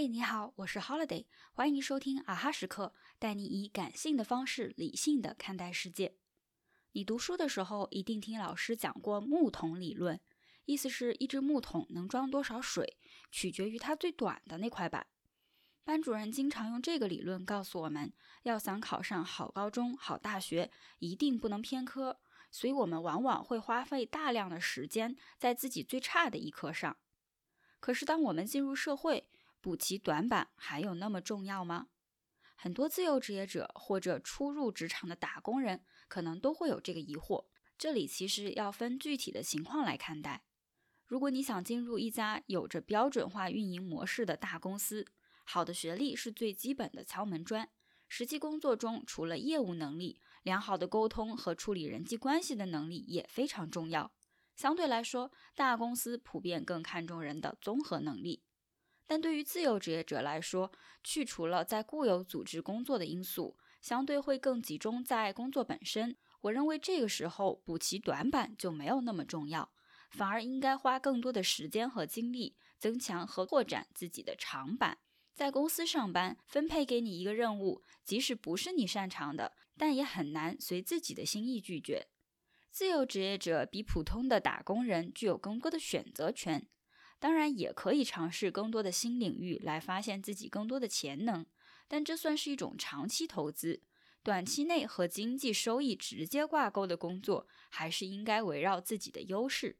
嘿，你好，我是 Holiday，欢迎收听啊哈时刻，带你以感性的方式理性的看待世界。你读书的时候一定听老师讲过木桶理论，意思是一只木桶能装多少水，取决于它最短的那块板。班主任经常用这个理论告诉我们，要想考上好高中、好大学，一定不能偏科，所以我们往往会花费大量的时间在自己最差的一科上。可是当我们进入社会，补齐短板还有那么重要吗？很多自由职业者或者初入职场的打工人可能都会有这个疑惑。这里其实要分具体的情况来看待。如果你想进入一家有着标准化运营模式的大公司，好的学历是最基本的敲门砖。实际工作中，除了业务能力，良好的沟通和处理人际关系的能力也非常重要。相对来说，大公司普遍更看重人的综合能力。但对于自由职业者来说，去除了在固有组织工作的因素，相对会更集中在工作本身。我认为这个时候补齐短板就没有那么重要，反而应该花更多的时间和精力增强和拓展自己的长板。在公司上班，分配给你一个任务，即使不是你擅长的，但也很难随自己的心意拒绝。自由职业者比普通的打工人具有更多的选择权。当然也可以尝试更多的新领域来发现自己更多的潜能，但这算是一种长期投资。短期内和经济收益直接挂钩的工作，还是应该围绕自己的优势。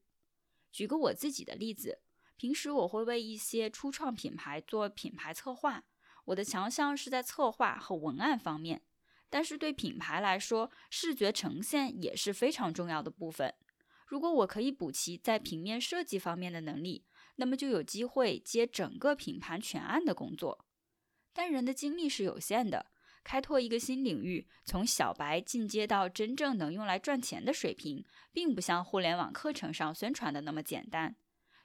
举个我自己的例子，平时我会为一些初创品牌做品牌策划，我的强项是在策划和文案方面，但是对品牌来说，视觉呈现也是非常重要的部分。如果我可以补齐在平面设计方面的能力，那么就有机会接整个品牌全案的工作。但人的精力是有限的，开拓一个新领域，从小白进阶到真正能用来赚钱的水平，并不像互联网课程上宣传的那么简单。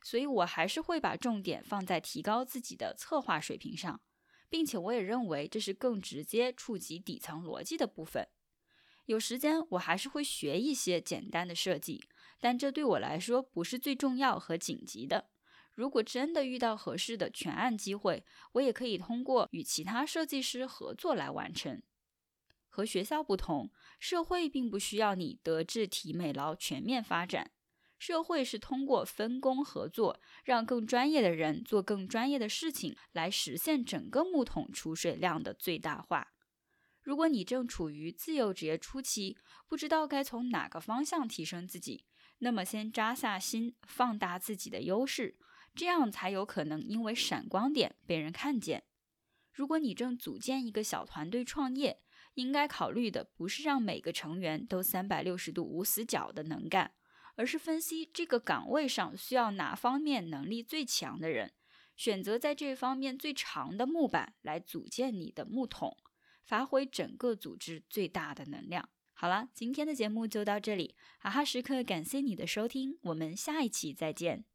所以，我还是会把重点放在提高自己的策划水平上，并且我也认为这是更直接触及底层逻辑的部分。有时间，我还是会学一些简单的设计，但这对我来说不是最重要和紧急的。如果真的遇到合适的全案机会，我也可以通过与其他设计师合作来完成。和学校不同，社会并不需要你德智体美劳全面发展，社会是通过分工合作，让更专业的人做更专业的事情，来实现整个木桶出水量的最大化。如果你正处于自由职业初期，不知道该从哪个方向提升自己，那么先扎下心，放大自己的优势，这样才有可能因为闪光点被人看见。如果你正组建一个小团队创业，应该考虑的不是让每个成员都三百六十度无死角的能干，而是分析这个岗位上需要哪方面能力最强的人，选择在这方面最长的木板来组建你的木桶。发挥整个组织最大的能量。好了，今天的节目就到这里，哈哈时刻感谢你的收听，我们下一期再见。